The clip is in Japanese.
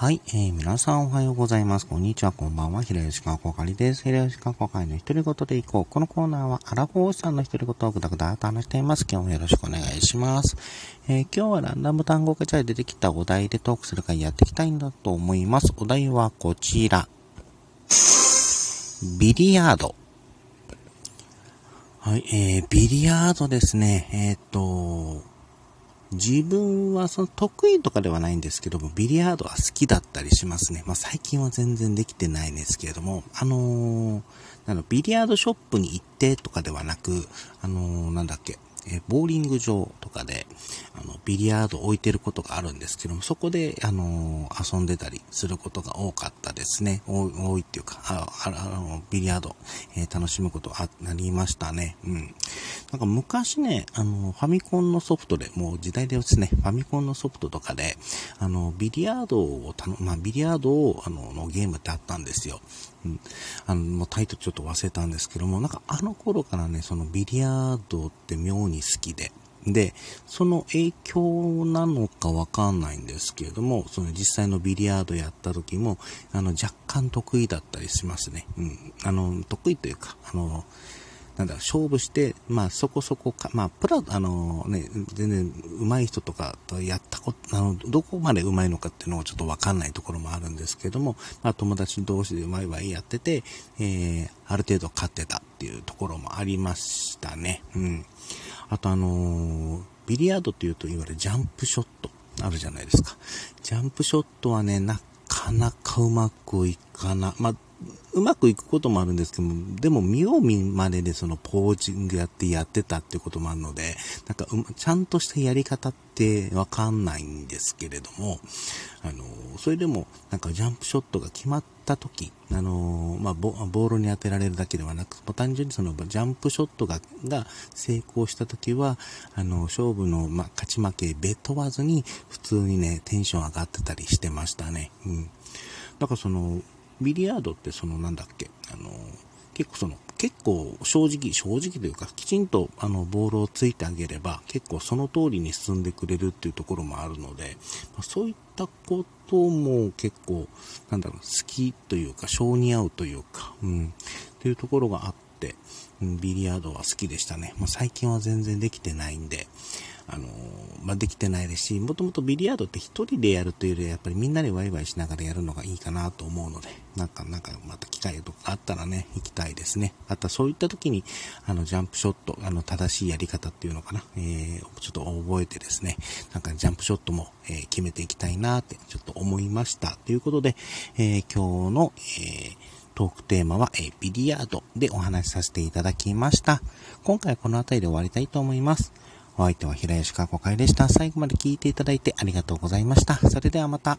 はい、えー、皆さんおはようございます。こんにちは、こんばんは。平吉川こかりです。平吉川こかりの一人ごとでいこう。このコーナーは、アラフォーさんの一人ごとをぐだぐだと話しています。今日もよろしくお願いします。えー、今日はランダム単語ガチャで出てきたお題でトークする会やっていきたいんだと思います。お題はこちら。ビリヤード。はい、えー、ビリヤードですね。えっ、と、自分はその得意とかではないんですけども、ビリヤードは好きだったりしますね。まあ最近は全然できてないんですけれども、あのー、あの、ビリヤードショップに行ってとかではなく、あのー、なんだっけ、えボーリング場とかで、あの、ビリヤード置いてることがあるんですけども、そこで、あのー、遊んでたりすることが多かったですね。多いっていうか、あの、ビリヤード、えー、楽しむことあ、なりましたね。うん。なんか昔ね、あの、ファミコンのソフトで、もう時代ですね、ファミコンのソフトとかで、あの、ビリヤードをたの、まあ、ビリヤードを、あの、のゲームってあったんですよ。うん。あの、もうタイトルちょっと忘れたんですけども、なんかあの頃からね、そのビリヤードって妙に好きで、で、その影響なのかわかんないんですけれども、その実際のビリヤードやった時も、あの、若干得意だったりしますね。うん。あの、得意というか、あの、なんだ、勝負して、まあそこそこか、まあプラ、あのね、全然上手い人とかとやったこと、あの、どこまで上手いのかっていうのがちょっとわかんないところもあるんですけども、まあ友達同士でワイワイやってて、えー、ある程度勝ってたっていうところもありましたね。うん。あとあのー、ビリヤードっていうといわゆるジャンプショットあるじゃないですか。ジャンプショットはね、なかなかうまくいかな、まあうまくいくこともあるんですけども、でも見よう見まねでそのポージングやってやってたってこともあるので、なんか、ちゃんとしたやり方ってわかんないんですけれども、あの、それでもなんかジャンプショットが決まった時、あの、まあボ、ボールに当てられるだけではなく、単純にそのジャンプショットが、が成功した時は、あの、勝負の、ま勝ち負けべ問わずに、普通にね、テンション上がってたりしてましたね。うん。だからその、ビリヤードってそのなんだっけ、あの、結構その、結構正直、正直というか、きちんとあの、ボールをついてあげれば、結構その通りに進んでくれるっていうところもあるので、まあ、そういったことも結構、なんだろう、好きというか、性に合うというか、うん、っていうところがあって、ビリヤードは好きでしたね。まあ、最近は全然できてないんで、あのまあ、できてないですし、もともとビリヤードって一人でやるというよりは、やっぱりみんなでワイワイしながらやるのがいいかなと思うので、なんか、なんか、また機会とかあったらね、行きたいですね。あとはそういった時に、あの、ジャンプショット、あの、正しいやり方っていうのかな、えー、ちょっと覚えてですね、なんかジャンプショットも、えー、決めていきたいなって、ちょっと思いました。ということで、えー、今日の、えー、トークテーマは、えー、ビリヤードでお話しさせていただきました。今回はこの辺りで終わりたいと思います。お相手は平吉川子会でした。最後まで聞いていただいてありがとうございました。それではまた。